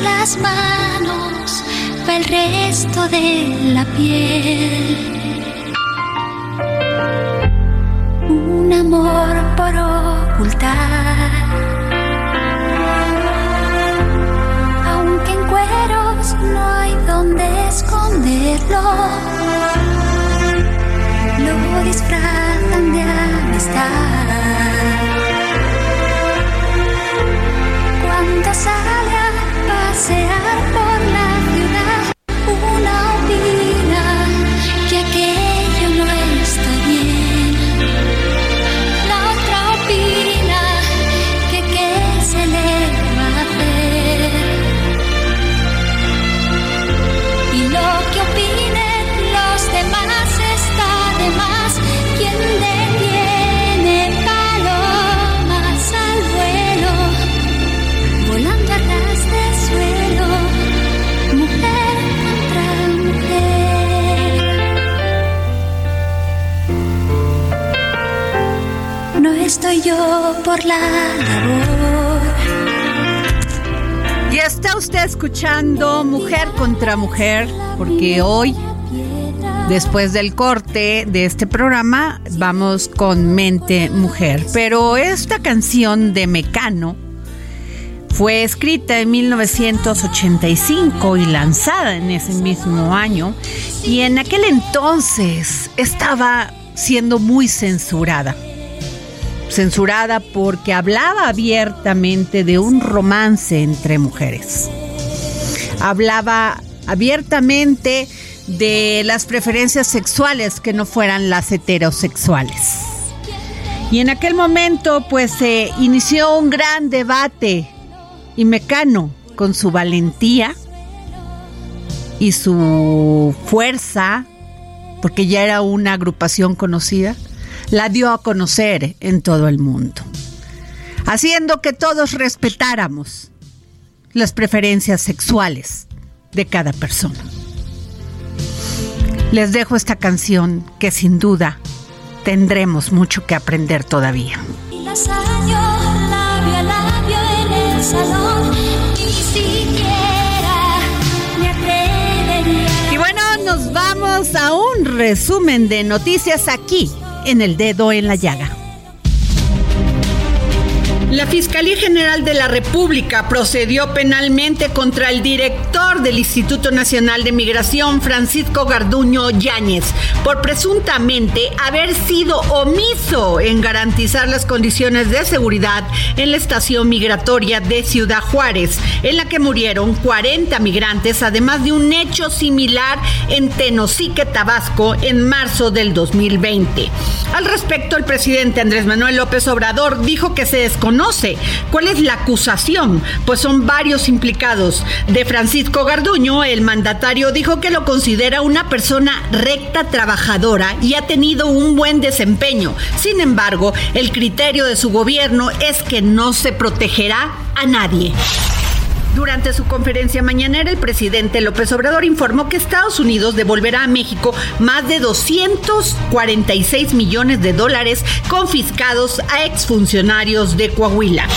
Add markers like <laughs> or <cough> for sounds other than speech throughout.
Las manos va el resto de la piel. Un amor por ocultar. Aunque en cueros no hay donde esconderlo. Lo disfrazan de amistad. Pasear por por la labor. Y está usted escuchando Mujer contra Mujer, porque hoy, después del corte de este programa, vamos con Mente Mujer. Pero esta canción de Mecano fue escrita en 1985 y lanzada en ese mismo año, y en aquel entonces estaba siendo muy censurada censurada porque hablaba abiertamente de un romance entre mujeres. Hablaba abiertamente de las preferencias sexuales que no fueran las heterosexuales. Y en aquel momento pues se inició un gran debate y Mecano con su valentía y su fuerza, porque ya era una agrupación conocida, la dio a conocer en todo el mundo, haciendo que todos respetáramos las preferencias sexuales de cada persona. Les dejo esta canción que sin duda tendremos mucho que aprender todavía. Labio a labio en el salón. Ni siquiera me atrevería. Y bueno, nos vamos a un resumen de noticias aquí en el dedo en la llaga. La Fiscalía General de la República procedió penalmente contra el director del Instituto Nacional de Migración, Francisco Garduño Yáñez, por presuntamente haber sido omiso en garantizar las condiciones de seguridad en la estación migratoria de Ciudad Juárez, en la que murieron 40 migrantes, además de un hecho similar en Tenosique, Tabasco, en marzo del 2020. Al respecto, el presidente Andrés Manuel López Obrador dijo que se desconoce cuál es la acusación, pues son varios implicados. De Francisco Garduño, el mandatario dijo que lo considera una persona recta, trabajadora y ha tenido un buen desempeño. Sin embargo, el criterio de su gobierno es que no se protegerá a nadie. Durante su conferencia mañanera, el presidente López Obrador informó que Estados Unidos devolverá a México más de 246 millones de dólares confiscados a exfuncionarios de Coahuila.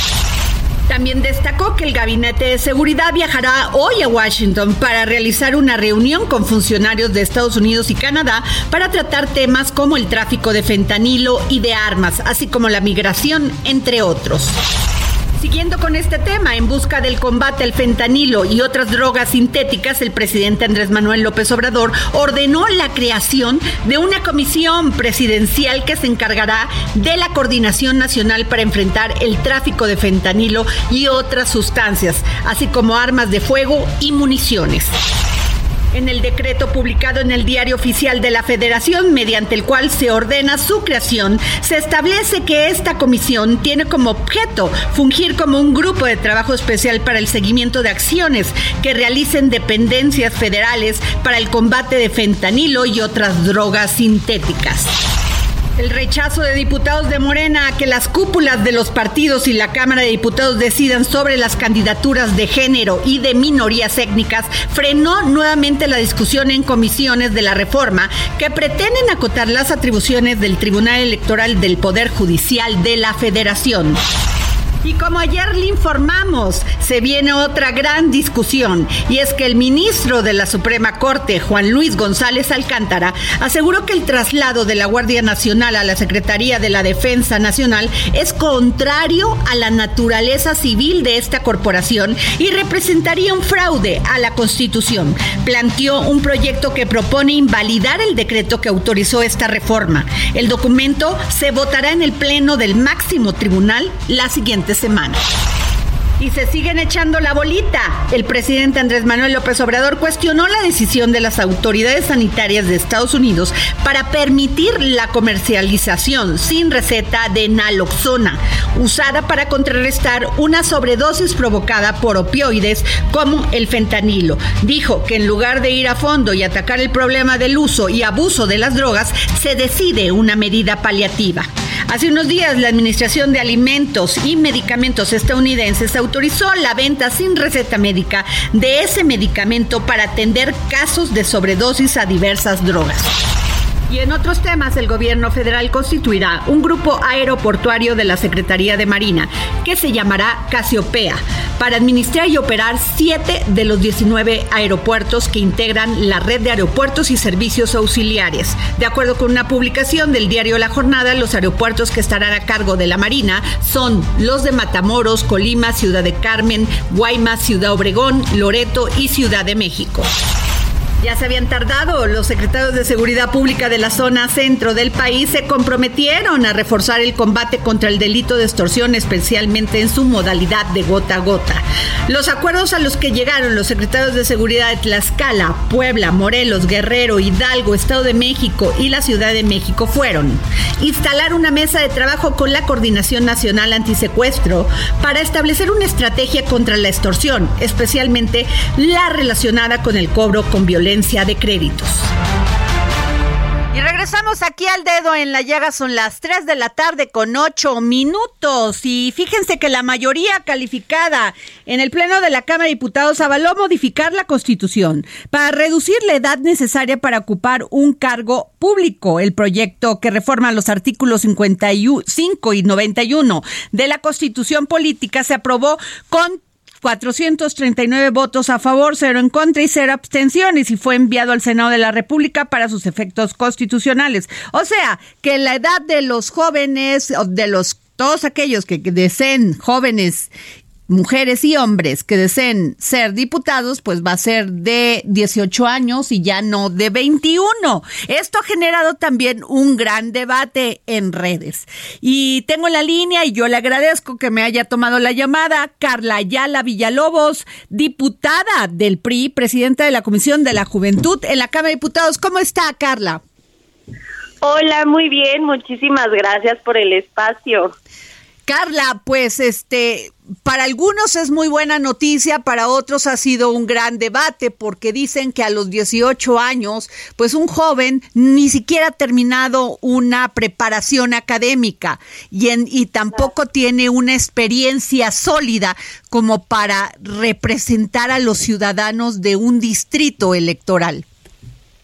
También destacó que el Gabinete de Seguridad viajará hoy a Washington para realizar una reunión con funcionarios de Estados Unidos y Canadá para tratar temas como el tráfico de fentanilo y de armas, así como la migración, entre otros. Siguiendo con este tema, en busca del combate al fentanilo y otras drogas sintéticas, el presidente Andrés Manuel López Obrador ordenó la creación de una comisión presidencial que se encargará de la coordinación nacional para enfrentar el tráfico de fentanilo y otras sustancias, así como armas de fuego y municiones en el decreto publicado en el Diario Oficial de la Federación, mediante el cual se ordena su creación, se establece que esta comisión tiene como objeto fungir como un grupo de trabajo especial para el seguimiento de acciones que realicen dependencias federales para el combate de fentanilo y otras drogas sintéticas. El rechazo de diputados de Morena a que las cúpulas de los partidos y la Cámara de Diputados decidan sobre las candidaturas de género y de minorías étnicas frenó nuevamente la discusión en comisiones de la reforma que pretenden acotar las atribuciones del Tribunal Electoral del Poder Judicial de la Federación. Y como ayer le informamos, se viene otra gran discusión y es que el ministro de la Suprema Corte, Juan Luis González Alcántara, aseguró que el traslado de la Guardia Nacional a la Secretaría de la Defensa Nacional es contrario a la naturaleza civil de esta corporación y representaría un fraude a la Constitución. Planteó un proyecto que propone invalidar el decreto que autorizó esta reforma. El documento se votará en el Pleno del máximo tribunal la siguiente semana. Y se siguen echando la bolita. El presidente Andrés Manuel López Obrador cuestionó la decisión de las autoridades sanitarias de Estados Unidos para permitir la comercialización sin receta de naloxona, usada para contrarrestar una sobredosis provocada por opioides como el fentanilo. Dijo que en lugar de ir a fondo y atacar el problema del uso y abuso de las drogas, se decide una medida paliativa. Hace unos días la Administración de Alimentos y Medicamentos estadounidenses autorizó la venta sin receta médica de ese medicamento para atender casos de sobredosis a diversas drogas. Y en otros temas, el gobierno federal constituirá un grupo aeroportuario de la Secretaría de Marina que se llamará Casiopea para administrar y operar siete de los 19 aeropuertos que integran la red de aeropuertos y servicios auxiliares. De acuerdo con una publicación del diario La Jornada, los aeropuertos que estarán a cargo de la Marina son los de Matamoros, Colima, Ciudad de Carmen, Guaymas, Ciudad Obregón, Loreto y Ciudad de México. Ya se habían tardado. Los secretarios de Seguridad Pública de la zona centro del país se comprometieron a reforzar el combate contra el delito de extorsión, especialmente en su modalidad de gota a gota. Los acuerdos a los que llegaron los secretarios de Seguridad de Tlaxcala, Puebla, Morelos, Guerrero, Hidalgo, Estado de México y la Ciudad de México fueron instalar una mesa de trabajo con la Coordinación Nacional Antisecuestro para establecer una estrategia contra la extorsión, especialmente la relacionada con el cobro con violencia de créditos. Y regresamos aquí al dedo en la llaga, son las 3 de la tarde con 8 minutos y fíjense que la mayoría calificada en el Pleno de la Cámara de Diputados avaló modificar la Constitución para reducir la edad necesaria para ocupar un cargo público. El proyecto que reforma los artículos 55 y 91 de la Constitución Política se aprobó con 439 votos a favor, cero en contra y cero abstenciones y fue enviado al Senado de la República para sus efectos constitucionales. O sea, que la edad de los jóvenes, de los todos aquellos que deseen jóvenes mujeres y hombres que deseen ser diputados, pues va a ser de 18 años y ya no de 21. Esto ha generado también un gran debate en redes. Y tengo la línea y yo le agradezco que me haya tomado la llamada Carla Ayala Villalobos, diputada del PRI, presidenta de la Comisión de la Juventud en la Cámara de Diputados. ¿Cómo está, Carla? Hola, muy bien, muchísimas gracias por el espacio. Carla, pues este, para algunos es muy buena noticia, para otros ha sido un gran debate porque dicen que a los 18 años, pues un joven ni siquiera ha terminado una preparación académica y, en, y tampoco tiene una experiencia sólida como para representar a los ciudadanos de un distrito electoral.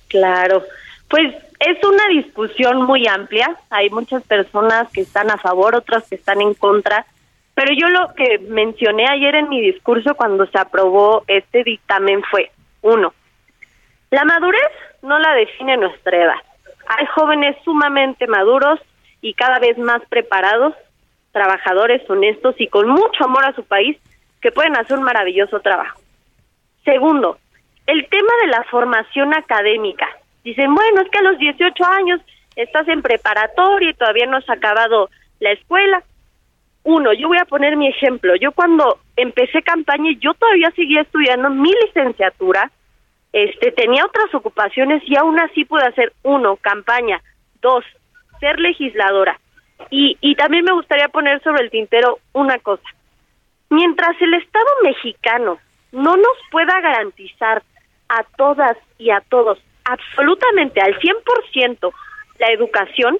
Claro, pues es una discusión muy amplia. Hay muchas personas que están a favor, otras que están en contra. Pero yo lo que mencioné ayer en mi discurso cuando se aprobó este dictamen fue, uno, la madurez no la define nuestra edad. Hay jóvenes sumamente maduros y cada vez más preparados, trabajadores honestos y con mucho amor a su país que pueden hacer un maravilloso trabajo. Segundo, el tema de la formación académica. Dicen, bueno, es que a los 18 años estás en preparatoria y todavía no has acabado la escuela. Uno, yo voy a poner mi ejemplo. Yo cuando empecé campaña, yo todavía seguía estudiando mi licenciatura, este, tenía otras ocupaciones y aún así pude hacer, uno, campaña, dos, ser legisladora. Y, y también me gustaría poner sobre el tintero una cosa. Mientras el Estado mexicano no nos pueda garantizar a todas y a todos absolutamente al 100% la educación,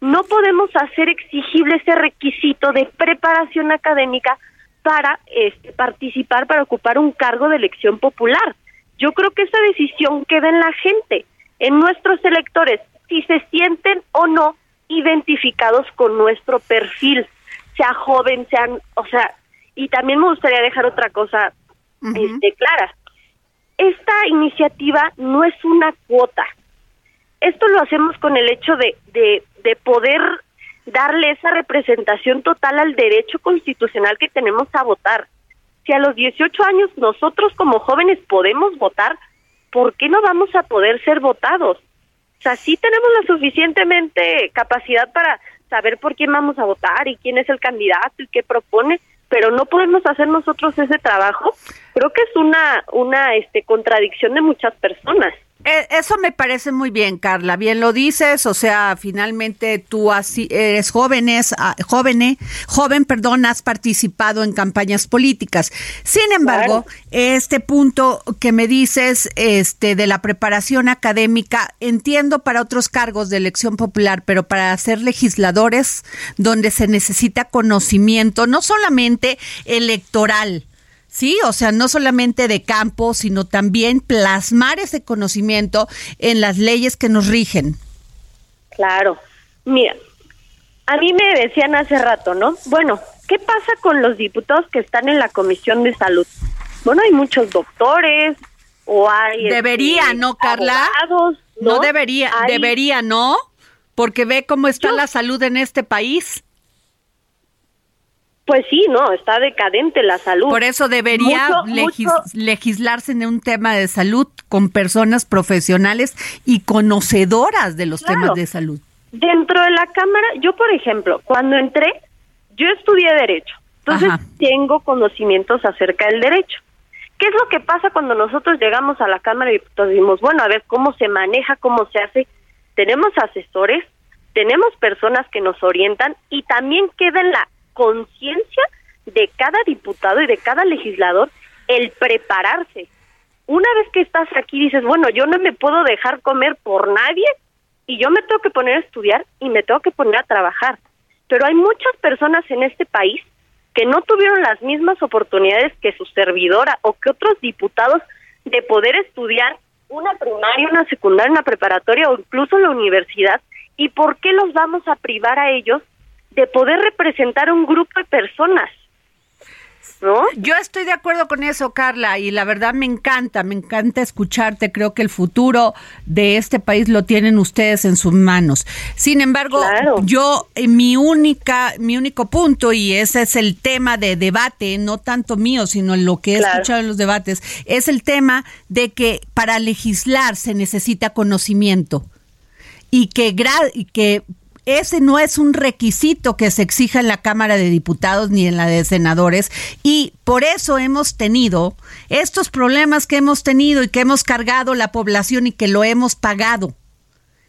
no podemos hacer exigible ese requisito de preparación académica para este, participar, para ocupar un cargo de elección popular. Yo creo que esa decisión queda en la gente, en nuestros electores, si se sienten o no identificados con nuestro perfil, sea joven, sean, o sea, y también me gustaría dejar otra cosa este, clara esta iniciativa no es una cuota. Esto lo hacemos con el hecho de, de, de poder darle esa representación total al derecho constitucional que tenemos a votar. Si a los 18 años nosotros como jóvenes podemos votar, ¿por qué no vamos a poder ser votados? O sea, sí tenemos la suficientemente capacidad para saber por quién vamos a votar y quién es el candidato y qué propone, pero no podemos hacer nosotros ese trabajo, creo que es una una este contradicción de muchas personas. Eh, eso me parece muy bien, Carla. Bien lo dices, o sea, finalmente tú así eres jóvenes, ah, joven, joven, perdón, has participado en campañas políticas. Sin embargo, este punto que me dices, este, de la preparación académica, entiendo para otros cargos de elección popular, pero para ser legisladores, donde se necesita conocimiento, no solamente electoral, Sí, o sea, no solamente de campo, sino también plasmar ese conocimiento en las leyes que nos rigen. Claro. Mira, a mí me decían hace rato, ¿no? Bueno, ¿qué pasa con los diputados que están en la Comisión de Salud? Bueno, hay muchos doctores o hay... Debería, este, ¿no, Carla? ¿no? debería, debería, ¿no? Porque ve cómo está la salud en este país. Pues sí, no, está decadente la salud. Por eso debería legislarse en un tema de salud con personas profesionales y conocedoras de los temas de salud. Dentro de la Cámara, yo por ejemplo, cuando entré, yo estudié Derecho, entonces tengo conocimientos acerca del derecho. ¿Qué es lo que pasa cuando nosotros llegamos a la Cámara y decimos, bueno, a ver cómo se maneja, cómo se hace? Tenemos asesores, tenemos personas que nos orientan y también queda en la conciencia de cada diputado y de cada legislador el prepararse. Una vez que estás aquí dices, bueno, yo no me puedo dejar comer por nadie y yo me tengo que poner a estudiar y me tengo que poner a trabajar. Pero hay muchas personas en este país que no tuvieron las mismas oportunidades que su servidora o que otros diputados de poder estudiar una primaria, una secundaria, una preparatoria o incluso la universidad. ¿Y por qué los vamos a privar a ellos de poder representar un grupo de personas. ¿no? Yo estoy de acuerdo con eso, Carla, y la verdad me encanta, me encanta escucharte. Creo que el futuro de este país lo tienen ustedes en sus manos. Sin embargo, Claro. yo eh, mi única, mi único punto y ese es el tema de debate, no tanto mío, sino lo que he Claro. escuchado en los debates, es el tema de que para legislar se necesita conocimiento y que, gra- y que ese no es un requisito que se exija en la Cámara de Diputados ni en la de Senadores y por eso hemos tenido estos problemas que hemos tenido y que hemos cargado la población y que lo hemos pagado.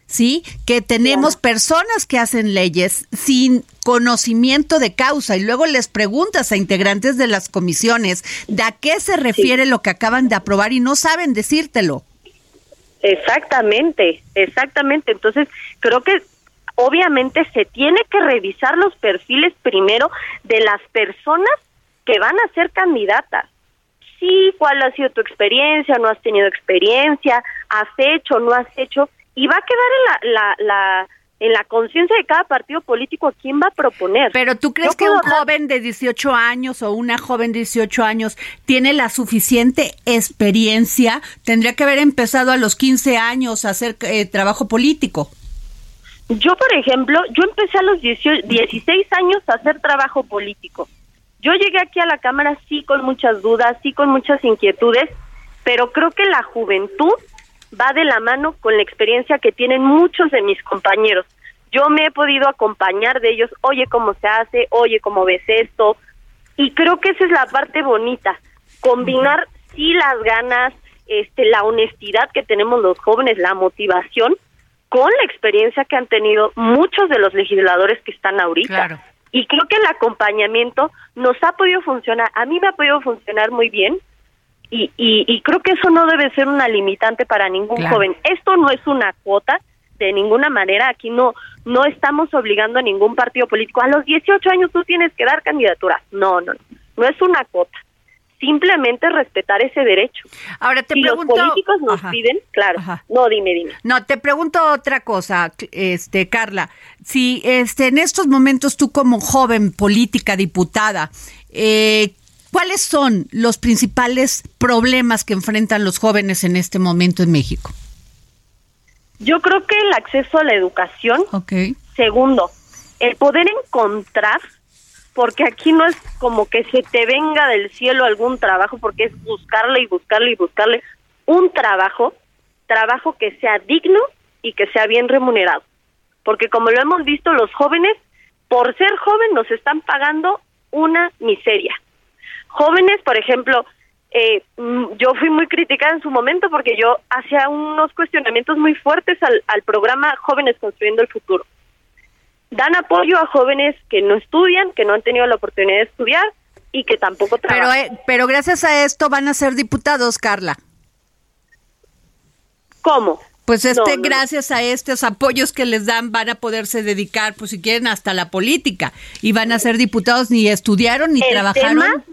¿Sí? Que tenemos personas que hacen leyes sin conocimiento de causa y luego les preguntas a integrantes de las comisiones de a qué se refiere lo que acaban de aprobar y no saben decírtelo. Exactamente, exactamente. Entonces, creo que obviamente se tiene que revisar los perfiles primero de las personas que van a ser candidatas. Sí, cuál ha sido tu experiencia, no has tenido experiencia, has hecho, no has hecho, y va a quedar en la, la, la en la conciencia de cada partido político a quién va a proponer. Pero tú crees Yo que un hablar- joven de 18 años o una joven de 18 años tiene la suficiente experiencia? Tendría que haber empezado a los 15 años a hacer eh, trabajo político. Yo, por ejemplo, yo empecé a los 18 16 años a hacer trabajo político. Yo llegué aquí a la Cámara sí con muchas dudas, sí con muchas inquietudes, pero creo que la juventud va de la mano con la experiencia que tienen muchos de mis compañeros. Yo me he podido acompañar de ellos, oye cómo se hace, oye cómo ves esto, y creo que esa es la parte bonita, combinar sí las ganas, este, la honestidad que tenemos los jóvenes, la motivación, con la experiencia que han tenido muchos de los legisladores que están ahorita. Claro. Y creo que el acompañamiento nos ha podido funcionar, a mí me ha podido funcionar muy bien, y, y, y creo que eso no debe ser una limitante para ningún Claro. joven. Esto no es una cuota de ninguna manera. Aquí no no estamos obligando a ningún partido político. A los 18 años tú tienes que dar candidatura. No, no, no. No es una cuota. Simplemente respetar ese derecho. Ahora te si pregunto. los políticos nos Ajá. piden, claro. Ajá. No, dime, dime. No, te pregunto otra cosa, este Carla. Si este en estos momentos tú como joven política diputada, eh, ¿cuáles son los principales problemas que enfrentan los jóvenes en este momento en México? Yo creo que el acceso a la educación Ok. Segundo, el poder encontrar, porque aquí no es como que se te venga del cielo algún trabajo, porque es buscarle y buscarle y buscarle un trabajo, trabajo que sea digno y que sea bien remunerado. Porque como lo hemos visto, los jóvenes, por ser joven, nos están pagando una miseria. Jóvenes, por ejemplo, eh, mm, yo fui muy criticada en su momento porque yo hacía unos cuestionamientos muy fuertes al, al programa Jóvenes Construyendo el Futuro dan apoyo a jóvenes que no estudian, que no han tenido la oportunidad de estudiar y que tampoco Pero, trabajan. eh, pero gracias a esto van a ser diputados, Carla. ¿Cómo? Pues este, No, no, no. gracias a estos apoyos que les dan, van a poderse dedicar, pues si quieren, hasta la política. Y van a ser diputados, ni estudiaron, ni El trabajaron. tema,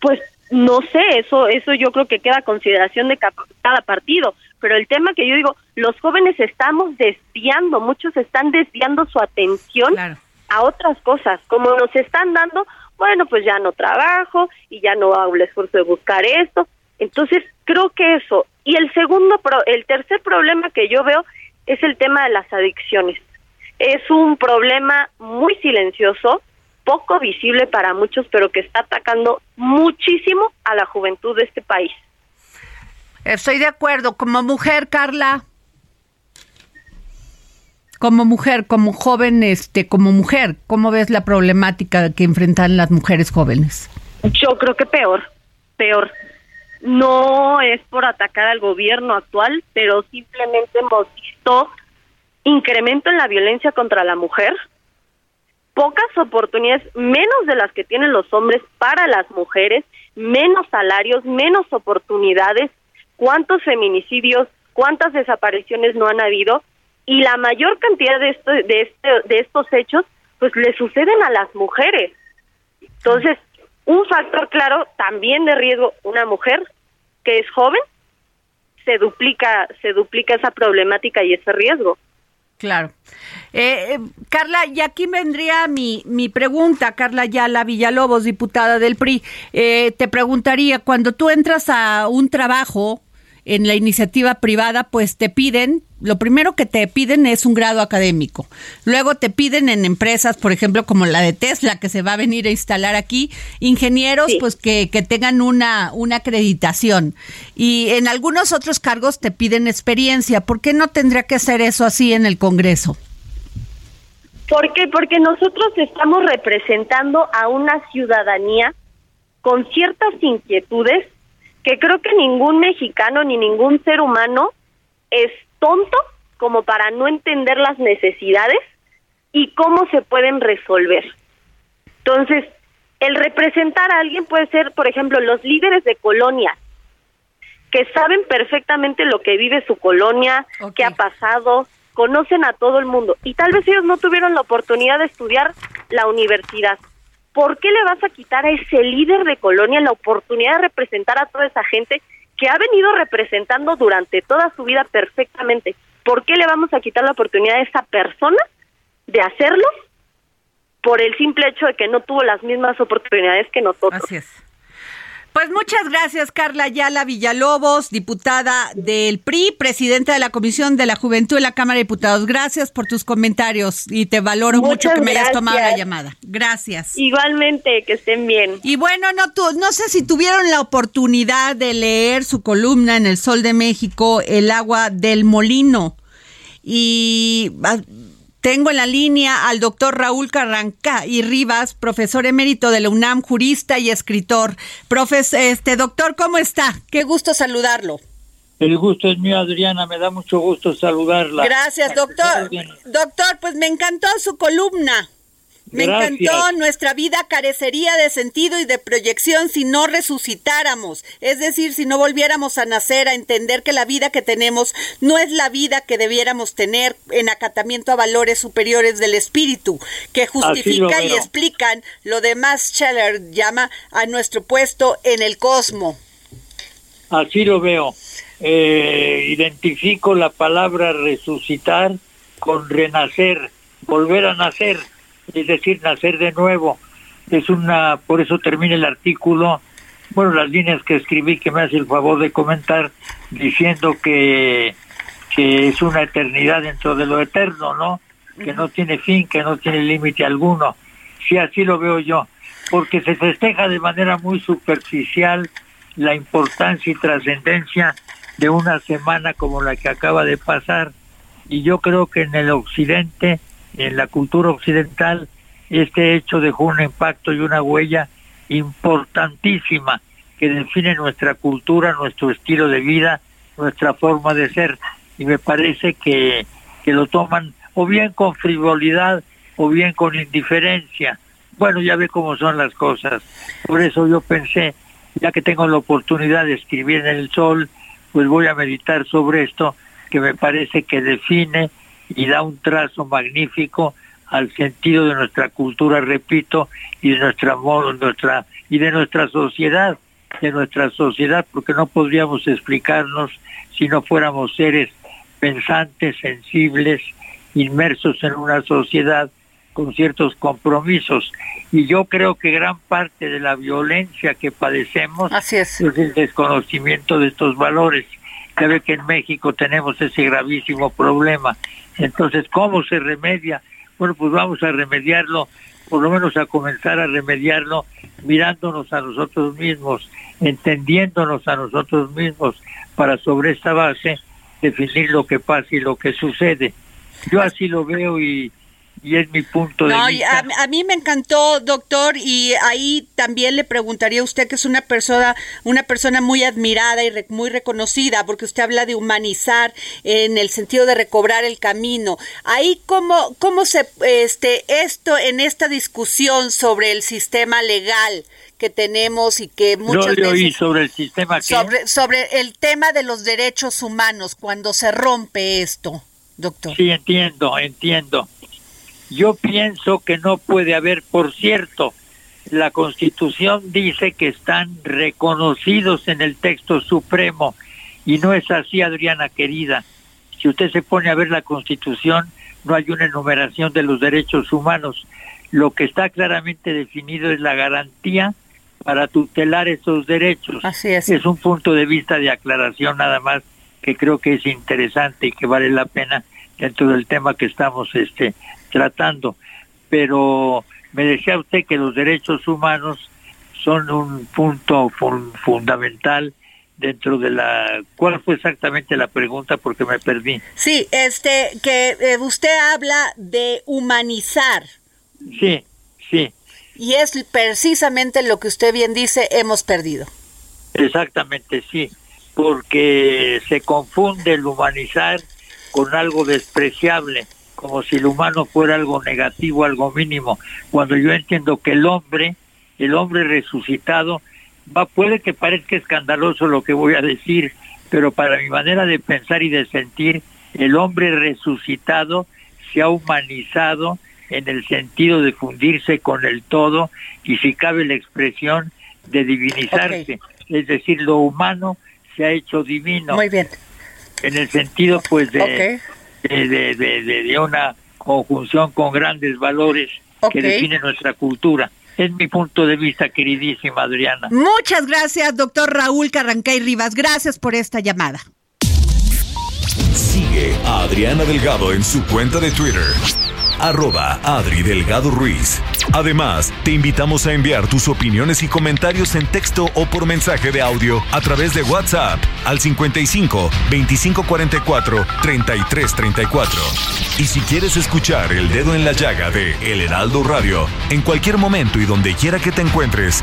pues no sé, eso eso yo creo que queda a consideración de cada partido, pero el tema que yo digo, los jóvenes estamos desviando, muchos están desviando su atención Claro. a otras cosas, como nos están dando, bueno, pues ya no trabajo y ya no hago el esfuerzo de buscar esto. Entonces, creo que eso. Y el segundo, pro- el tercer problema que yo veo es el tema de las adicciones. Es un problema muy silencioso, poco visible para muchos, pero que está atacando muchísimo a la juventud de este país. Estoy de acuerdo. Como mujer, Carla. Como mujer, como joven, este, como mujer, ¿cómo ves la problemática que enfrentan las mujeres jóvenes? Yo creo que peor, peor. No es por atacar al gobierno actual, pero simplemente hemos visto incremento en la violencia contra la mujer, pocas oportunidades, menos de las que tienen los hombres para las mujeres, menos salarios, menos oportunidades, cuántos feminicidios, cuántas desapariciones no han habido y la mayor cantidad de, de, este, de estos hechos pues le suceden a las mujeres. Entonces, un factor claro también de riesgo, una mujer que es joven, se duplica, se duplica esa problemática y ese riesgo. Claro. Eh, eh, Carla, y aquí vendría mi, mi pregunta, Carla Yala Villalobos, diputada del PRI. Eh, te preguntaría, cuando tú entras a un trabajo en la iniciativa privada, pues te piden, lo primero que te piden es un grado académico. Luego te piden en empresas, por ejemplo, como la de Tesla, que se va a venir a instalar aquí, ingenieros, pues que, que tengan una, una acreditación. Y en algunos otros cargos te piden experiencia. ¿Por qué no tendría que hacer eso así en el Congreso? ¿Por qué? Porque nosotros estamos representando a una ciudadanía con ciertas inquietudes que creo que ningún mexicano ni ningún ser humano es tonto como para no entender las necesidades y cómo se pueden resolver. Entonces, el representar a alguien puede ser, por ejemplo, los líderes de colonia, que saben perfectamente lo que vive su colonia, qué ha pasado, conocen a todo el mundo y tal vez ellos no tuvieron la oportunidad de estudiar la universidad. ¿Por qué le vas a quitar a ese líder de colonia la oportunidad de representar a toda esa gente que ha venido representando durante toda su vida perfectamente? ¿Por qué le vamos a quitar la oportunidad a esa persona de hacerlo por el simple hecho de que no tuvo las mismas oportunidades que nosotros? Pues muchas gracias, Carla Ayala Villalobos, diputada del PRI, presidenta de la Comisión de la Juventud de la Cámara de Diputados. Gracias por tus comentarios y te valoro mucho que me hayas tomado la llamada. Gracias. Igualmente, que estén bien. Y bueno, no, tu- no sé si tuvieron la oportunidad de leer su columna en El Sol de México, El agua del molino. Y ah, tengo en la línea al doctor Raúl Carranca y Rivas, profesor emérito de la UNAM, jurista y escritor. Profes, este doctor, ¿cómo está? Qué gusto saludarlo. El gusto es mío, Adriana, me da mucho gusto saludarla. Gracias, doctor. Doctor, pues me encantó su columna. Me Gracias. encantó, nuestra vida carecería de sentido y de proyección si no resucitáramos, es decir, si no volviéramos a nacer, a entender que la vida que tenemos no es la vida que debiéramos tener en acatamiento a valores superiores del espíritu, que justifica y explican lo demás Scheller llama a nuestro puesto en el cosmos. Así lo veo. Eh, identifico la palabra resucitar con renacer, volver a nacer, es decir, nacer de nuevo. Es una, por eso termina el artículo, bueno, las líneas que escribí que me hace el favor de comentar, diciendo que, que es una eternidad dentro de lo eterno, ¿no? Que no tiene fin, que no tiene límite alguno. Sí, así lo veo yo, porque se festeja de manera muy superficial la importancia y trascendencia de una semana como la que acaba de pasar. Y yo creo que en el occidente, en la cultura occidental, este hecho dejó un impacto y una huella importantísima que define nuestra cultura, nuestro estilo de vida, nuestra forma de ser. Y me parece que, que lo toman o bien con frivolidad o bien con indiferencia. Bueno, ya ve cómo son las cosas. Por eso yo pensé, ya que tengo la oportunidad de escribir en el sol, pues voy a meditar sobre esto que me parece que define y da un trazo magnífico al sentido de nuestra cultura, repito, y de nuestra modo, nuestra y de nuestra sociedad, de nuestra sociedad, porque no podríamos explicarnos si no fuéramos seres pensantes, sensibles, inmersos en una sociedad con ciertos compromisos. Y yo creo que gran parte de la violencia que padecemos Así es. es el desconocimiento de estos valores. Ya ve que en México tenemos ese gravísimo problema. Entonces, ¿cómo se remedia? Bueno, pues vamos a remediarlo, por lo menos a comenzar a remediarlo mirándonos a nosotros mismos, entendiéndonos a nosotros mismos, para sobre esta base definir lo que pasa y lo que sucede. Yo así lo veo y, y es mi punto de No, vista. a, a mí me encantó, doctor, y ahí también le preguntaría a usted que es una persona, una persona muy admirada y re- muy reconocida, porque usted habla de humanizar en el sentido de recobrar el camino. Ahí cómo, cómo se, este, esto en esta discusión sobre el sistema legal que tenemos y que Yo muchas le oí veces sobre el sistema sobre el tema de los derechos humanos cuando se rompe esto, doctor. Sí, entiendo, entiendo. Yo pienso que no puede haber, por cierto, la Constitución dice que están reconocidos en el texto supremo y no es así, Adriana querida. Si usted se pone a ver la Constitución, no hay una enumeración de los derechos humanos. Lo que está claramente definido es la garantía para tutelar esos derechos. Así es. Es un punto de vista de aclaración nada más que creo que es interesante y que vale la pena dentro del tema que estamos este tratando. Pero me decía usted que los derechos humanos son un punto fundamental dentro de la cuál fue exactamente la pregunta porque me perdí. Sí, este que eh, usted habla de humanizar. Sí, sí. Y es precisamente lo que usted bien dice, hemos perdido. Exactamente, sí, porque se confunde el humanizar con algo despreciable, como si el humano fuera algo negativo, algo mínimo, cuando yo entiendo que el hombre, el hombre resucitado, va, puede que parezca escandaloso lo que voy a decir, pero para mi manera de pensar y de sentir, el hombre resucitado se ha humanizado en el sentido de fundirse con el todo y si cabe la expresión de divinizarse, es decir, lo humano se ha hecho divino. Muy bien. En el sentido pues de, de, de, una conjunción con grandes valores que define nuestra cultura. Es mi punto de vista, queridísima Adriana. Muchas gracias, doctor Raúl Carrancay Rivas. Gracias por esta llamada. Sigue a Adriana Delgado en su cuenta de Twitter arroba Adri Delgado Ruiz. Además, te invitamos a enviar tus opiniones y comentarios en texto o por mensaje de audio a través de WhatsApp al 55 2544 3334. Y si quieres escuchar El Dedo en la Llaga de El Heraldo Radio, en cualquier momento y donde quiera que te encuentres,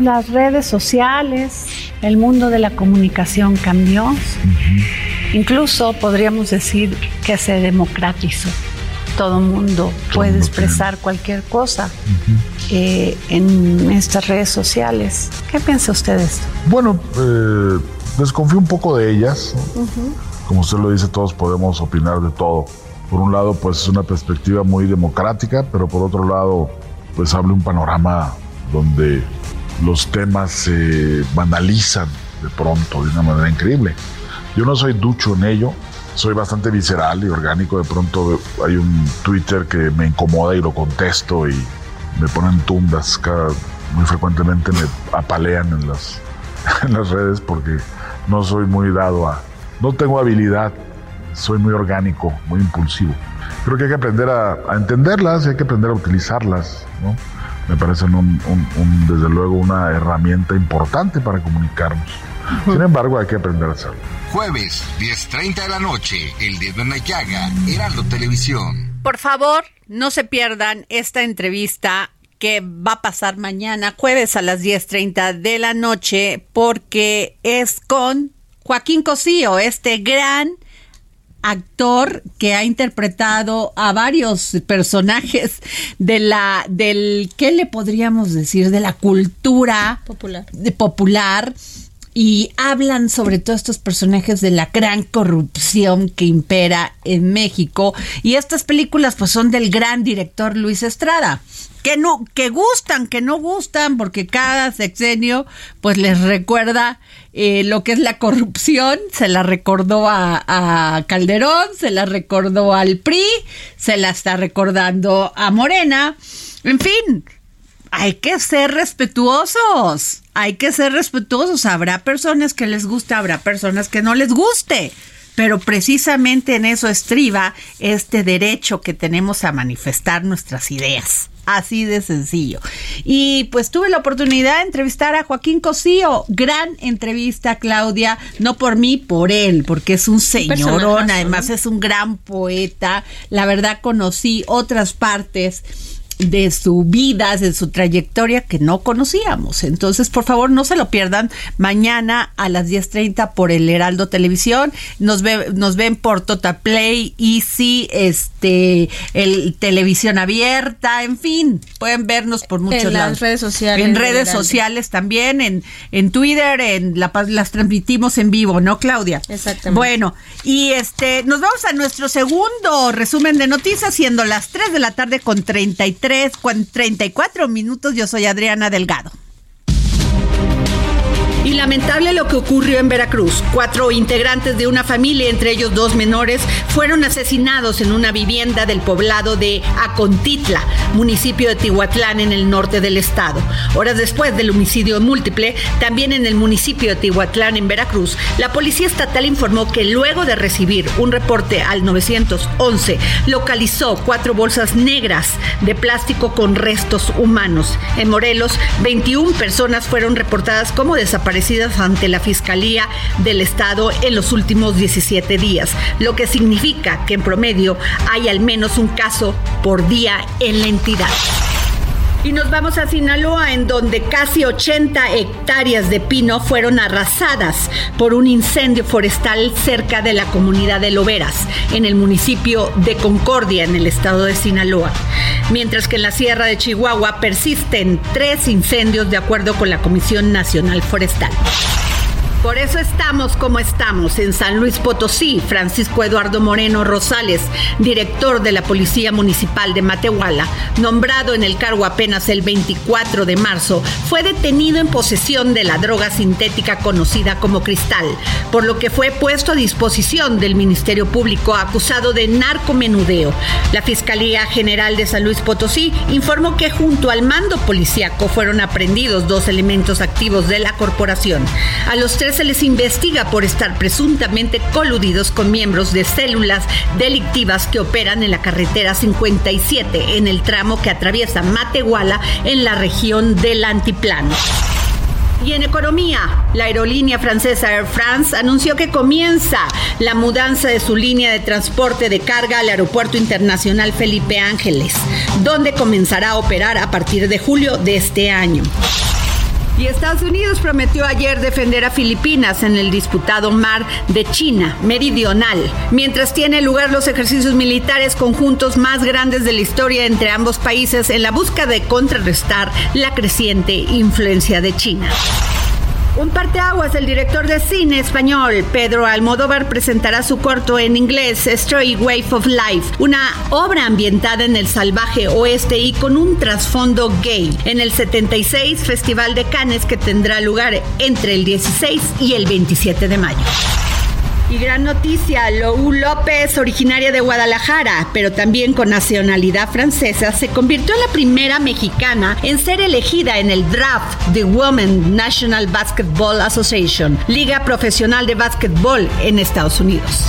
Las redes sociales, el mundo de la comunicación cambió. Incluso podríamos decir que se democratizó. Todo mundo puede expresar cualquier cosa eh, en estas redes sociales. ¿Qué piensa usted de esto? Bueno, eh, desconfío un poco de ellas. Como usted lo dice, todos podemos opinar de todo. Por un lado, pues es una perspectiva muy democrática, pero por otro lado, pues habla un panorama donde los temas se banalizan de pronto de una manera increíble. Yo no soy ducho en ello, soy bastante visceral y orgánico. De pronto hay un Twitter que me incomoda y lo contesto y me ponen tundas. Cada, muy frecuentemente me apalean en las, <laughs> en las redes porque no soy muy dado a... No tengo habilidad, soy muy orgánico, muy impulsivo. Creo que hay que aprender a, a entenderlas y hay que aprender a utilizarlas. ¿no? Me parecen un, un, desde luego una herramienta importante para comunicarnos. Sin embargo, hay que aprender a hacerlo. Jueves, 10.30 de la noche, El Dedo en la Llaga, Heraldo Televisión. Por favor, no se pierdan esta entrevista que va a pasar mañana, jueves a las 10.30 de la noche, porque es con Joaquín Cosío, este gran actor que ha interpretado a varios personajes de la del qué le podríamos decir de la cultura popular. de popular. Y hablan sobre todos estos personajes de la gran corrupción que impera en México. Y estas películas pues son del gran director Luis Estrada que no que gustan que no gustan porque cada sexenio pues les recuerda eh, lo que es la corrupción, se la recordó a, a Calderón, se la recordó al PRI, se la está recordando a Morena. En fin, hay que ser respetuosos, hay que ser respetuosos. Habrá personas que les guste, habrá personas que no les guste, pero precisamente en eso estriba este derecho que tenemos a manifestar nuestras ideas. Así de sencillo. Y pues tuve la oportunidad de entrevistar a Joaquín Cosío. Gran entrevista, Claudia. No por mí, por él, porque es un señorón. Además, es un gran poeta. La verdad, conocí otras partes de su vida, de su trayectoria que no conocíamos. Entonces, por favor, no se lo pierdan mañana a las 10.30 por el Heraldo Televisión. Nos, ve, nos ven por Tota Play, Easy, este, el Televisión Abierta, en fin, pueden vernos por muchos En las lados. redes sociales En redes sociales también, en, en Twitter, en la, las transmitimos en vivo, ¿no, Claudia? Exactamente. Bueno, y este, nos vamos a nuestro segundo resumen de noticias, siendo las 3 de la tarde con 33, con 34 minutos. Yo soy Adriana Delgado. Y lamentable lo que ocurrió en Veracruz. Cuatro integrantes de una familia, entre ellos dos menores, fueron asesinados en una vivienda del poblado de Acontitla, municipio de Tihuatlán, en el norte del estado. Horas después del homicidio múltiple, también en el municipio de Tihuatlán, en Veracruz, la policía estatal informó que luego de recibir un reporte al 911, localizó cuatro bolsas negras de plástico con restos humanos. En Morelos, 21 personas fueron reportadas como desaparecidas ante la Fiscalía del Estado en los últimos 17 días, lo que significa que en promedio hay al menos un caso por día en la entidad. Y nos vamos a Sinaloa, en donde casi 80 hectáreas de pino fueron arrasadas por un incendio forestal cerca de la comunidad de Loberas, en el municipio de Concordia, en el estado de Sinaloa. Mientras que en la sierra de Chihuahua persisten tres incendios de acuerdo con la Comisión Nacional Forestal. Por eso estamos como estamos en San Luis Potosí. Francisco Eduardo Moreno Rosales, director de la Policía Municipal de Matehuala, nombrado en el cargo apenas el 24 de marzo, fue detenido en posesión de la droga sintética conocida como cristal, por lo que fue puesto a disposición del Ministerio Público acusado de narcomenudeo. La Fiscalía General de San Luis Potosí informó que junto al mando policíaco fueron aprendidos dos elementos activos de la corporación. A los tres se les investiga por estar presuntamente coludidos con miembros de células delictivas que operan en la carretera 57 en el tramo que atraviesa Matehuala en la región del Antiplano. Y en economía, la aerolínea francesa Air France anunció que comienza la mudanza de su línea de transporte de carga al Aeropuerto Internacional Felipe Ángeles, donde comenzará a operar a partir de julio de este año. Y Estados Unidos prometió ayer defender a Filipinas en el disputado mar de China meridional, mientras tiene lugar los ejercicios militares conjuntos más grandes de la historia entre ambos países en la búsqueda de contrarrestar la creciente influencia de China. Un parteaguas, el director de cine español Pedro Almodóvar presentará su corto en inglés Stray Wave of Life, una obra ambientada en el salvaje oeste y con un trasfondo gay, en el 76 Festival de Cannes que tendrá lugar entre el 16 y el 27 de mayo. Y gran noticia, Lou López, originaria de Guadalajara, pero también con nacionalidad francesa, se convirtió en la primera mexicana en ser elegida en el draft de Women National Basketball Association, liga profesional de básquetbol en Estados Unidos.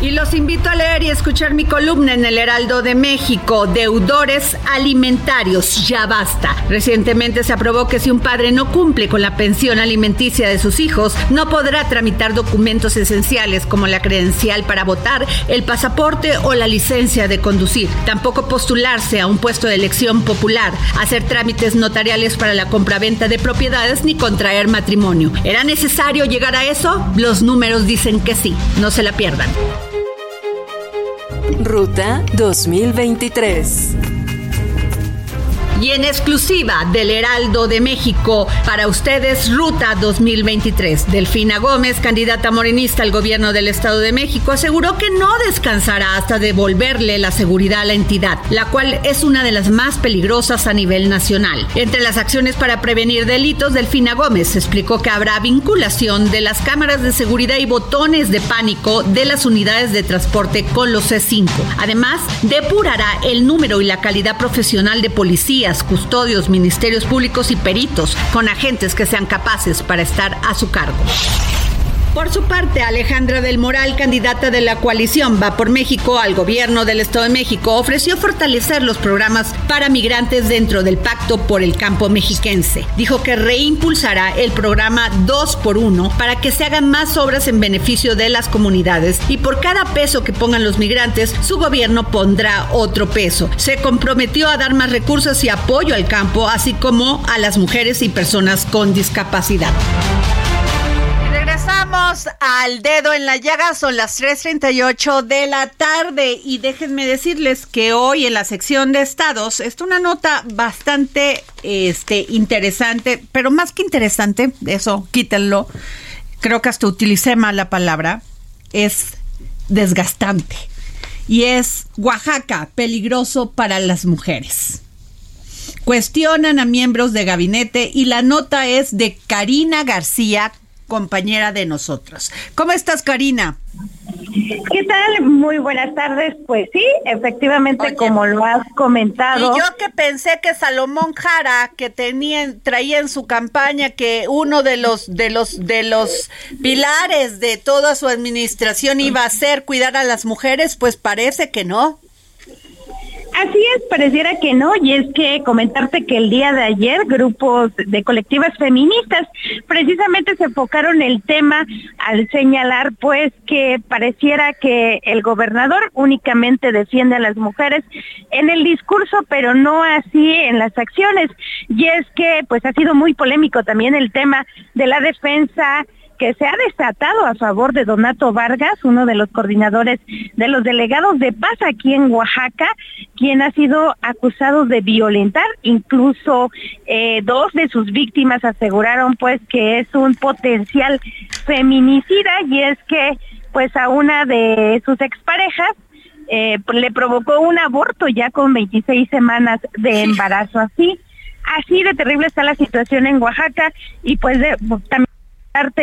Y los invito a leer y escuchar mi columna en el Heraldo de México, Deudores Alimentarios, ya basta. Recientemente se aprobó que si un padre no cumple con la pensión alimenticia de sus hijos, no podrá tramitar documentos esenciales como la credencial para votar, el pasaporte o la licencia de conducir. Tampoco postularse a un puesto de elección popular, hacer trámites notariales para la compraventa de propiedades ni contraer matrimonio. ¿Era necesario llegar a eso? Los números dicen que sí. No se la pierdan. Ruta 2023. Y en exclusiva del Heraldo de México, para ustedes, Ruta 2023. Delfina Gómez, candidata morenista al gobierno del Estado de México, aseguró que no descansará hasta devolverle la seguridad a la entidad, la cual es una de las más peligrosas a nivel nacional. Entre las acciones para prevenir delitos, Delfina Gómez explicó que habrá vinculación de las cámaras de seguridad y botones de pánico de las unidades de transporte con los C5. Además, depurará el número y la calidad profesional de custodios, ministerios públicos y peritos con agentes que sean capaces para estar a su cargo. Por su parte, Alejandra del Moral, candidata de la coalición Va por México al gobierno del Estado de México, ofreció fortalecer los programas para migrantes dentro del Pacto por el Campo Mexiquense. Dijo que reimpulsará el programa 2 por 1 para que se hagan más obras en beneficio de las comunidades y por cada peso que pongan los migrantes, su gobierno pondrá otro peso. Se comprometió a dar más recursos y apoyo al campo, así como a las mujeres y personas con discapacidad. Regresamos al dedo en la llaga, son las 3.38 de la tarde y déjenme decirles que hoy en la sección de estados está una nota bastante este, interesante, pero más que interesante, eso quítenlo, creo que hasta utilicé mal la palabra, es desgastante y es Oaxaca, peligroso para las mujeres. Cuestionan a miembros de gabinete y la nota es de Karina García, compañera de nosotros. ¿Cómo estás, Karina? ¿Qué tal? Muy buenas tardes. Pues sí, efectivamente, como lo has comentado. Y yo que pensé que Salomón Jara, que tenía, traía en su campaña que uno de los, de los, de los pilares de toda su administración iba a ser cuidar a las mujeres, pues parece que no. Así es, pareciera que no, y es que comentarte que el día de ayer grupos de colectivas feministas precisamente se enfocaron el tema al señalar pues que pareciera que el gobernador únicamente defiende a las mujeres en el discurso, pero no así en las acciones. Y es que pues ha sido muy polémico también el tema de la defensa que se ha desatado a favor de Donato Vargas, uno de los coordinadores de los delegados de paz aquí en Oaxaca, quien ha sido acusado de violentar. Incluso eh, dos de sus víctimas aseguraron pues que es un potencial feminicida y es que pues a una de sus exparejas eh, le provocó un aborto ya con 26 semanas de embarazo. Así, así de terrible está la situación en Oaxaca y pues de, también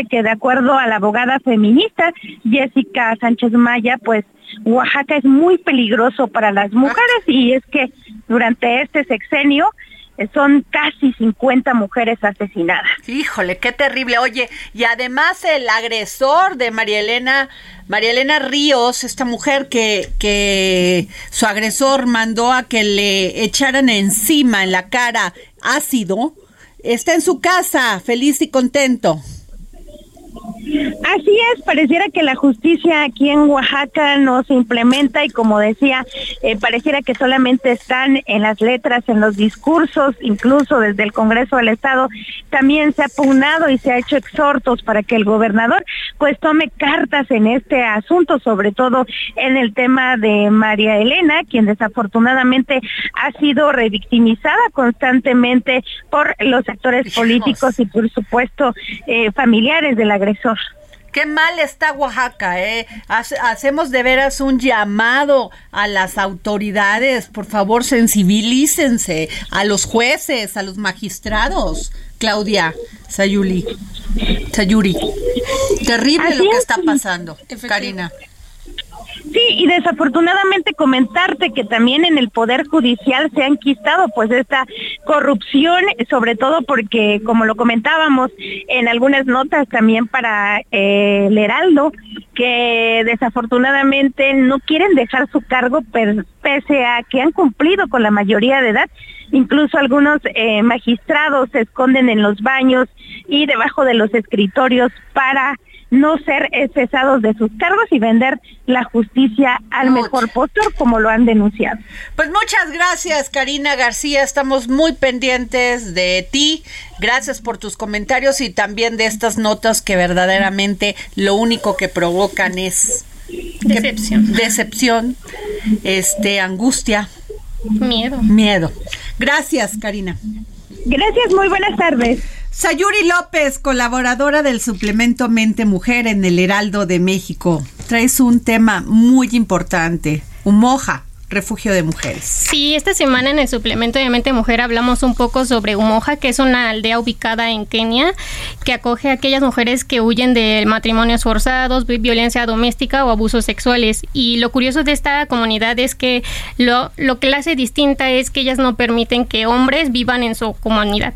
que de acuerdo a la abogada feminista Jessica Sánchez Maya, pues Oaxaca es muy peligroso para las mujeres y es que durante este sexenio eh, son casi 50 mujeres asesinadas. Híjole, qué terrible. Oye, y además el agresor de María Elena, María Elena Ríos, esta mujer que, que su agresor mandó a que le echaran encima en la cara ácido, está en su casa, feliz y contento. Así es, pareciera que la justicia aquí en Oaxaca no se implementa y como decía, eh, pareciera que solamente están en las letras, en los discursos, incluso desde el Congreso del Estado también se ha pugnado y se ha hecho exhortos para que el gobernador pues tome cartas en este asunto, sobre todo en el tema de María Elena, quien desafortunadamente ha sido revictimizada constantemente por los actores políticos y por supuesto eh, familiares del agresor. Qué mal está Oaxaca, ¿eh? hacemos de veras un llamado a las autoridades, por favor, sensibilícense, a los jueces, a los magistrados. Claudia Sayuli, Sayuri. Terrible lo que está pasando, Karina. Y desafortunadamente comentarte que también en el Poder Judicial se ha enquistado pues esta corrupción, sobre todo porque, como lo comentábamos en algunas notas también para eh, el Heraldo, que desafortunadamente no quieren dejar su cargo pese a que han cumplido con la mayoría de edad. Incluso algunos eh, magistrados se esconden en los baños y debajo de los escritorios para no ser cesados de sus cargos y vender la justicia al mejor postor, como lo han denunciado. Pues muchas gracias, Karina García. Estamos muy pendientes de ti. Gracias por tus comentarios y también de estas notas que verdaderamente lo único que provocan es decepción, decepción, este, angustia, miedo. Miedo. Gracias, Karina. Gracias, muy buenas tardes. Sayuri López, colaboradora del suplemento Mente Mujer en el Heraldo de México. Traes un tema muy importante, Humoja refugio de mujeres. Sí, esta semana en el suplemento de Mente Mujer hablamos un poco sobre Umoja, que es una aldea ubicada en Kenia que acoge a aquellas mujeres que huyen de matrimonios forzados, violencia doméstica o abusos sexuales. Y lo curioso de esta comunidad es que lo, lo que la hace distinta es que ellas no permiten que hombres vivan en su comunidad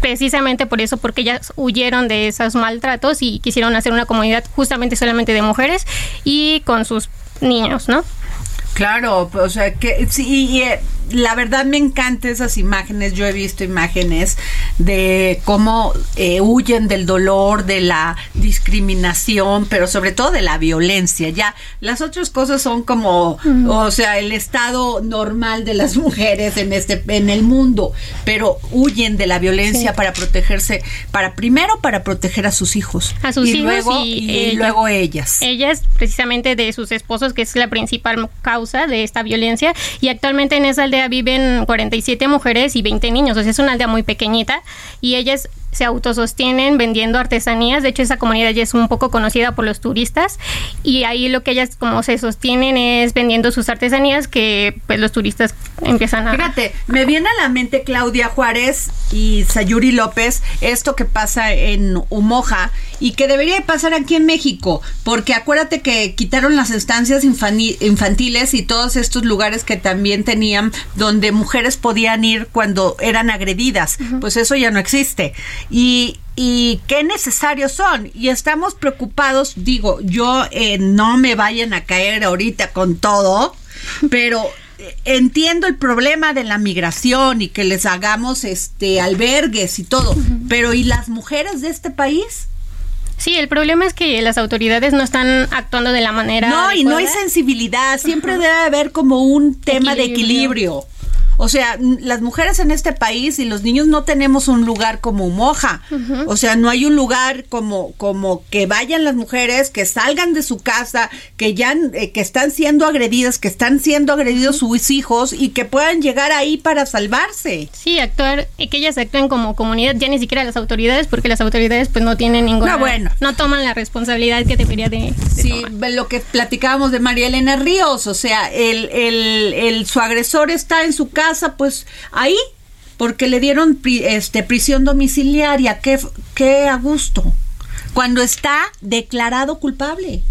precisamente por eso, porque ellas huyeron de esos maltratos y quisieron hacer una comunidad justamente solamente de mujeres y con sus niños, ¿no? Claro, o sea, que sí, y, eh, la verdad me encantan esas imágenes. Yo he visto imágenes de cómo eh, huyen del dolor, de la discriminación, pero sobre todo de la violencia. Ya las otras cosas son como, o sea, el estado normal de las mujeres en este, en el mundo, pero huyen de la violencia para protegerse, para primero para proteger a sus hijos, a sus y hijos luego, y, luego ellas. Ellas, precisamente de sus esposos, que es la principal causa de esta violencia y actualmente en esa aldea viven 47 mujeres y 20 niños, o sea, es una aldea muy pequeñita y ellas se autosostienen vendiendo artesanías. De hecho, esa comunidad ya es un poco conocida por los turistas y ahí lo que ellas como se sostienen es vendiendo sus artesanías que pues los turistas empiezan a... Fíjate, me viene a la mente Claudia Juárez y Sayuri López esto que pasa en Humoja y que debería pasar aquí en México, porque acuérdate que quitaron las estancias infantiles y todos estos lugares que también tenían donde mujeres podían ir cuando eran agredidas. Pues eso ya no existe y, y qué necesarios son. Y estamos preocupados, digo, yo eh, no me vayan a caer ahorita con todo, pero eh, entiendo el problema de la migración y que les hagamos este albergues y todo, pero ¿y las mujeres de este país? Sí, el problema es que las autoridades no están actuando de la manera. No, y no hay sensibilidad. Siempre debe haber como un tema de equilibrio. O sea, las mujeres en este país y los niños no tenemos un lugar como Moja. O sea, no hay un lugar como, como que vayan las mujeres, que salgan de su casa, que ya eh, que están siendo agredidas, que están siendo agredidos sus hijos y que puedan llegar ahí para salvarse. Sí, actuar, que ellas actúen como comunidad, ya ni siquiera las autoridades, porque las autoridades pues no tienen ninguna. No, bueno. No toman la responsabilidad que debería de. sí, lo que platicábamos de María Elena Ríos, o sea, el, el, el, su agresor está en su casa pues ahí, porque le dieron este, prisión domiciliaria, qué, qué a gusto, cuando está declarado culpable.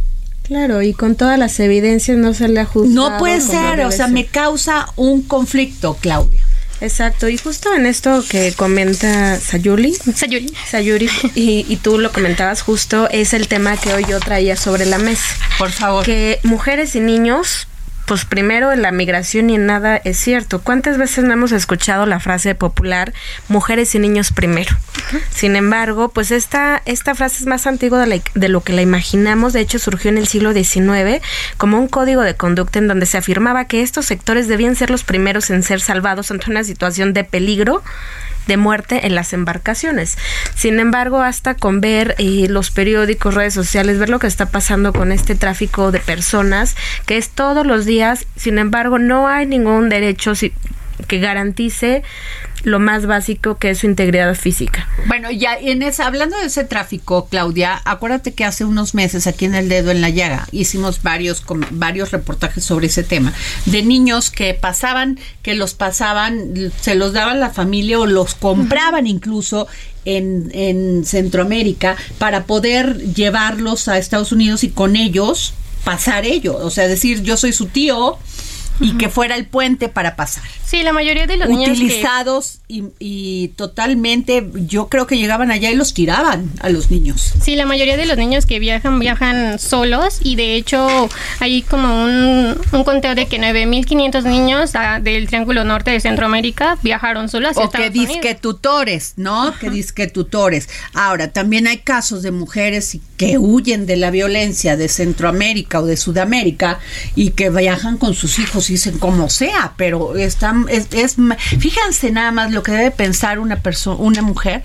Claro, y con todas las evidencias no se le ha juzgado. No puede ser, o sea, me causa un conflicto, Claudia. Exacto, y justo en esto que comenta Sayuri, Sayuri, Sayuri y, y, tú lo comentabas justo, es el tema que hoy yo traía sobre la mesa. Por favor. Que mujeres y niños pues primero en la migración y en nada es cierto. ¿Cuántas veces no hemos escuchado la frase popular mujeres y niños primero? Sin embargo, pues esta, esta frase es más antigua de, de, lo que la imaginamos. De hecho, surgió en el siglo XIX como un código de conducta en donde se afirmaba que estos sectores debían ser los primeros en ser salvados ante una situación de peligro de muerte en las embarcaciones. Sin embargo, hasta con ver eh, los periódicos, redes sociales, ver lo que está pasando con este tráfico de personas, que es todos los días, sin embargo, no hay ningún derecho que garantice lo más básico que es su integridad física. Bueno, ya en esa, hablando de ese tráfico, Claudia, acuérdate que hace unos meses aquí en el dedo en la llaga hicimos varios varios reportajes sobre ese tema de niños que pasaban, que los pasaban, se los daban la familia o los compraban incluso en, en Centroamérica para poder llevarlos a Estados Unidos y con ellos pasar ellos, o sea, decir yo soy su tío y que fuera el puente para pasar. Sí, la mayoría de los niños utilizados y, y, totalmente, yo creo que llegaban allá y los tiraban a los niños. Sí, la mayoría de los niños que viajan viajan solos y de hecho hay como un, un conteo de que 9.500 niños del Triángulo Norte de Centroamérica viajaron solos hacia o que disque tutores, ¿no? Que disque tutores. Ahora, también hay casos de mujeres que huyen de la violencia de Centroamérica o de Sudamérica y que viajan con sus hijos y dicen como sea, pero están es, es fíjense nada más lo que debe pensar una persona, una mujer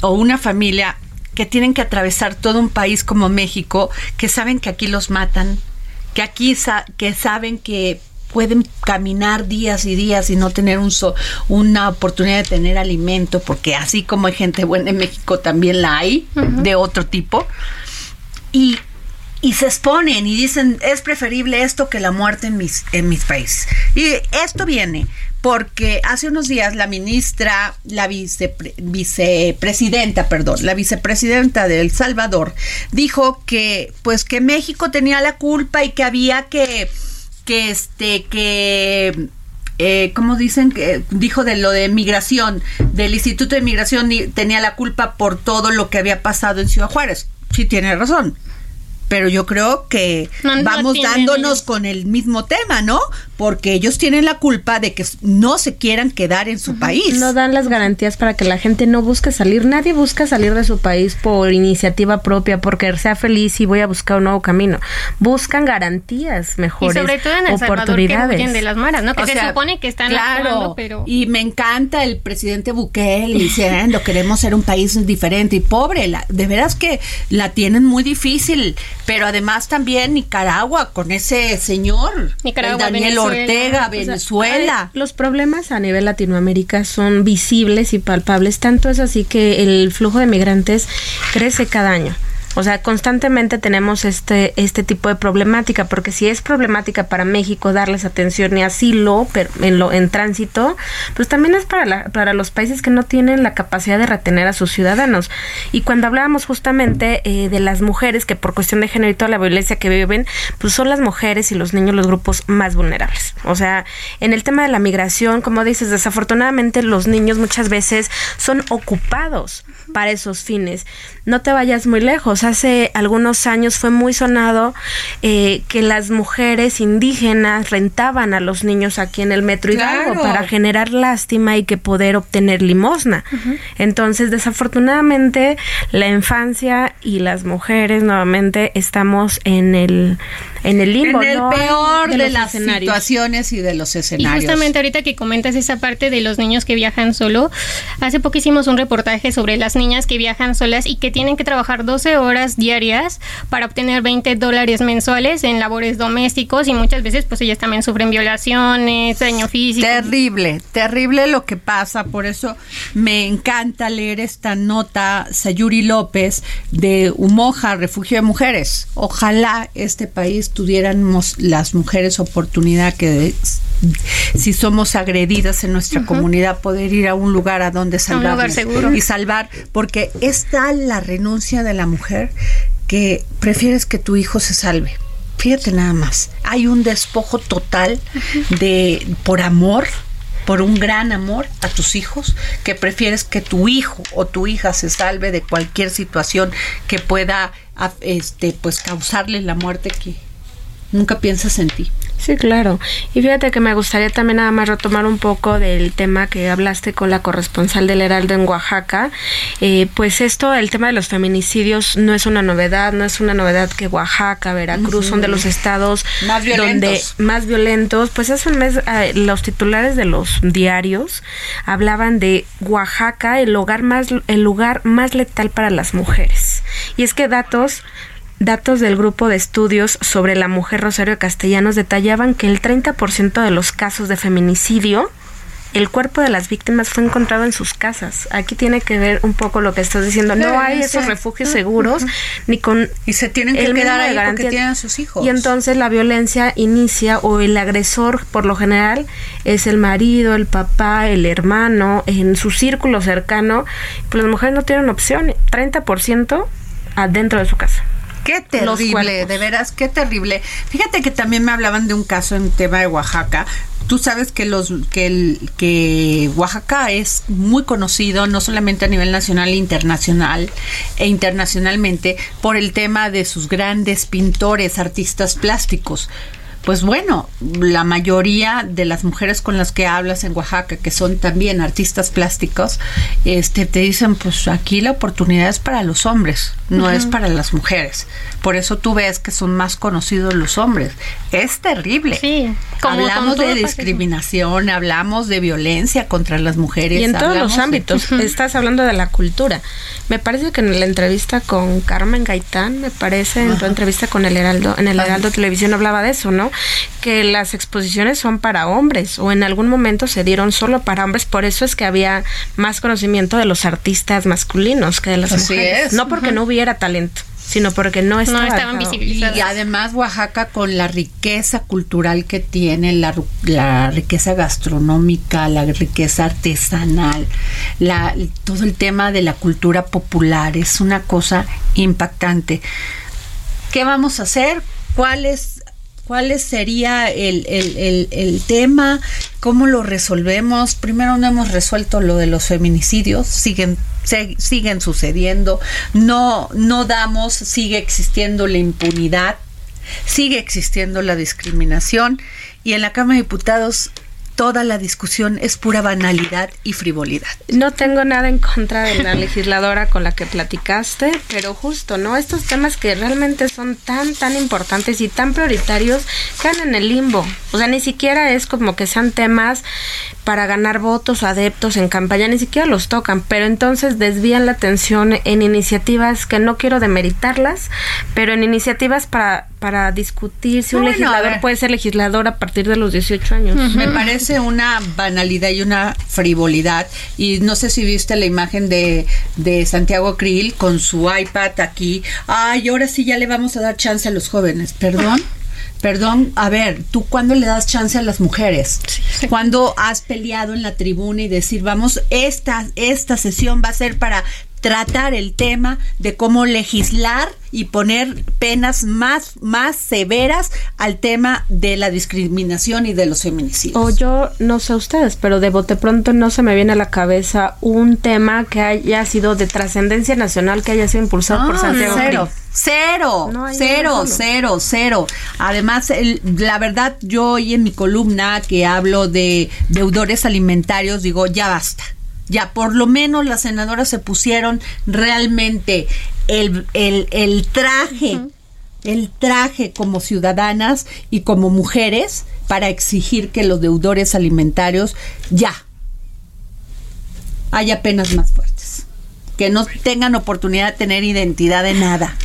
o una familia que tienen que atravesar todo un país como México, que saben que aquí los matan, que aquí sa que saben que pueden caminar días y días y no tener un so- una oportunidad de tener alimento, porque así como hay gente buena en México, también la hay, de otro tipo. Y, y se exponen y dicen, es preferible esto que la muerte en mis, en mis países. Y esto viene porque hace unos días la ministra, la vicepre- vicepresidenta, perdón, la vicepresidenta de El Salvador dijo que pues que México tenía la culpa y que había que que este que eh, ¿cómo dicen que dijo de lo de migración del Instituto de Migración tenía la culpa por todo lo que había pasado en Ciudad Juárez? Sí tiene razón. Pero yo creo que No, no vamos dándonos ellos. con el mismo tema, ¿no? Porque ellos tienen la culpa de que no se quieran quedar en su país. No dan las garantías para que la gente no busque salir. Nadie busca salir de su país por iniciativa propia, porque sea feliz y voy a buscar un nuevo camino. Buscan garantías Y mejores, sobre todo en El Salvador que huyen de las maras, ¿no? Que O se sea, supone que están claro, actuando, pero... y me encanta el presidente Bukele diciendo <laughs> queremos ser un país diferente y pobre, la- de veras que la tienen muy difícil, pero además también Nicaragua con ese señor, Nicaragua, el Daniel Venezuela, Ortega, o sea, Venezuela. Los problemas a nivel Latinoamérica son visibles y palpables, tanto es así que el flujo de migrantes crece cada año. O sea, constantemente tenemos este este tipo de problemática, porque si es problemática para México darles atención y asilo en lo en tránsito, pues también es para la- para los países que no tienen la capacidad de retener a sus ciudadanos. Y cuando hablábamos justamente eh, de las mujeres que por cuestión de género y toda la violencia que viven, pues son las mujeres y los niños los grupos más vulnerables. O sea, en el tema de la migración, como dices, desafortunadamente los niños muchas veces son ocupados para esos fines. No te vayas muy lejos. Hace algunos años fue muy sonado eh, que las mujeres indígenas rentaban a los niños aquí en el metro Hidalgo Claro. para generar lástima y que poder obtener limosna. Entonces, desafortunadamente, la infancia y las mujeres nuevamente estamos en el en el limbo, en el ¿no? peor de, las escenarios. situaciones y de los Y escenarios. justamente ahorita que comentas esa parte de los niños que viajan solo, hace poco hicimos un reportaje sobre las niñas que viajan solas y que tienen que trabajar 12 horas diarias para obtener 20 dólares mensuales en labores domésticos y muchas veces pues ellas también sufren violaciones, daño físico. Terrible, terrible lo que pasa. Por eso me encanta leer esta nota, Sayuri López, de Humoja, Refugio de Mujeres. Ojalá este país tuviéramos las mujeres oportunidad que si somos agredidas en nuestra comunidad poder ir a un lugar a donde salvar seguro. y salvar porque es tal la renuncia de la mujer que prefieres que tu hijo se salve. Fíjate nada más, hay un despojo total de por amor, por un gran amor a tus hijos, que prefieres que tu hijo o tu hija se salve de cualquier situación que pueda este pues causarle la muerte que nunca piensas en ti. Sí, claro. Y fíjate que me gustaría también nada más retomar un poco del tema que hablaste con la corresponsal del Heraldo en Oaxaca. Eh, pues esto, el tema de los feminicidios no es una novedad, no es una novedad que Oaxaca, Veracruz son de los estados Más donde violentos. más violentos. Pues hace un mes eh, los titulares de los diarios hablaban de Oaxaca, el lugar más el lugar más letal para las mujeres. Y es que datos Datos del grupo de estudios sobre la mujer Rosario Castellanos detallaban que el 30% de los casos de feminicidio, el cuerpo de las víctimas fue encontrado en sus casas. Aquí tiene que ver un poco lo que estás diciendo. No hay esos refugios seguros ni con Y se tienen que quedar ahí porque tienen a sus hijos. Y entonces la violencia inicia o el agresor por lo general es el marido, el papá, el hermano, en su círculo cercano. Pues las mujeres no tienen opción. 30% adentro de su casa. Qué terrible, de veras, qué terrible. Fíjate que también me hablaban de un caso en tema de Oaxaca. Tú sabes que los que el que Oaxaca es muy conocido no solamente a nivel nacional e internacional e internacionalmente por el tema de sus grandes pintores, artistas plásticos. Pues bueno, la mayoría de las mujeres con las que hablas en Oaxaca, que son también artistas plásticos, este te dicen, pues aquí la oportunidad es para los hombres, no es para las mujeres. Por eso tú ves que son más conocidos los hombres. Es terrible. Sí, como hablamos de discriminación, hablamos de violencia contra las mujeres. Y en todos los de- ámbitos. <laughs> Estás hablando de la cultura. Me parece que en la entrevista con Carmen Gaitán, me parece, en tu entrevista con el Heraldo, en el. Heraldo Televisión hablaba de eso, ¿no? Que las exposiciones son para hombres o en algún momento se dieron solo para hombres, por eso es que había más conocimiento de los artistas masculinos que de las Así mujeres. es. No porque no hubiera talento, sino porque no, estaba estaban dejado. visibilizadas. Y además Oaxaca con la riqueza cultural que tiene, la, la riqueza gastronómica, la riqueza artesanal, la, todo el tema de la cultura popular, es una cosa impactante. ¿Qué vamos a hacer? ¿Cuáles cuál sería el, el- el- tema? ¿Cómo lo resolvemos? Primero no hemos resuelto lo de los feminicidios, siguen se- siguen sucediendo, no no damos, sigue existiendo la impunidad, sigue existiendo la discriminación y en la Cámara de Diputados toda la discusión es pura banalidad y frivolidad. No tengo nada en contra de la <laughs> legisladora con la que platicaste, pero justo, ¿no? Estos temas que realmente son tan, tan importantes y tan prioritarios quedan en el limbo. O sea, ni siquiera es como que sean temas para ganar votos o adeptos en campaña, ni siquiera los tocan, pero entonces desvían la atención en iniciativas que no quiero demeritarlas, pero en iniciativas para, para discutir si un bueno, legislador puede ser legislador a partir de los 18 años. Me parece una banalidad y una frivolidad. Y no sé si viste la imagen de, de Santiago Krill con su iPad aquí. Ay, ahora sí ya le vamos a dar chance a los jóvenes. Perdón. Perdón, a ver, ¿tú cuándo le das chance a las mujeres? ¿Cuándo has peleado en la tribuna y decir, vamos, esta, esta sesión va a ser para tratar el tema de cómo legislar y poner penas más, más severas al tema de la discriminación y de los feminicidios. O yo no sé ustedes, pero de bote pronto no se me viene a la cabeza un tema que haya sido de trascendencia nacional, que haya sido impulsado por Ah, Santiago cero, cero, No cero, cero, cero. Además, el- la verdad, yo hoy en mi columna que hablo de deudores alimentarios, digo, ya basta. Ya por lo menos las senadoras se pusieron realmente el, el, el traje, el traje como ciudadanas y como mujeres para exigir que los deudores alimentarios ya haya penas más fuertes. Que no tengan oportunidad de tener identidad de nada.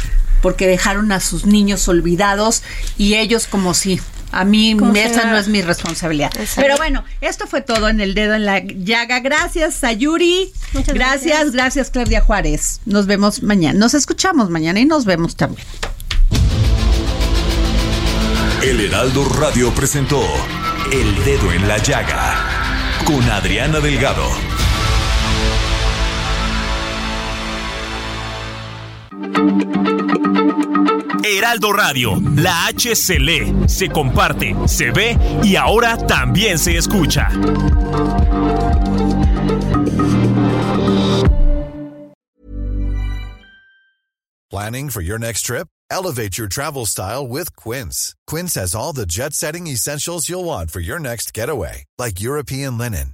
Porque dejaron a sus niños olvidados y ellos como si a mí esa no es mi responsabilidad. Exacto. Pero bueno, esto fue todo en el dedo en la llaga. Gracias, Sayuri. Muchas gracias, gracias. gracias, Claudia Juárez. Nos vemos mañana. Nos escuchamos mañana y nos vemos también. El Heraldo Radio presentó El Dedo en la Llaga con Adriana Delgado. Heraldo Radio, la H se lee, se comparte, se ve y ahora también se escucha. Planning for your next trip? Elevate your travel style with Quince. Quince has all the jet setting essentials you'll want for your next getaway, like European linen,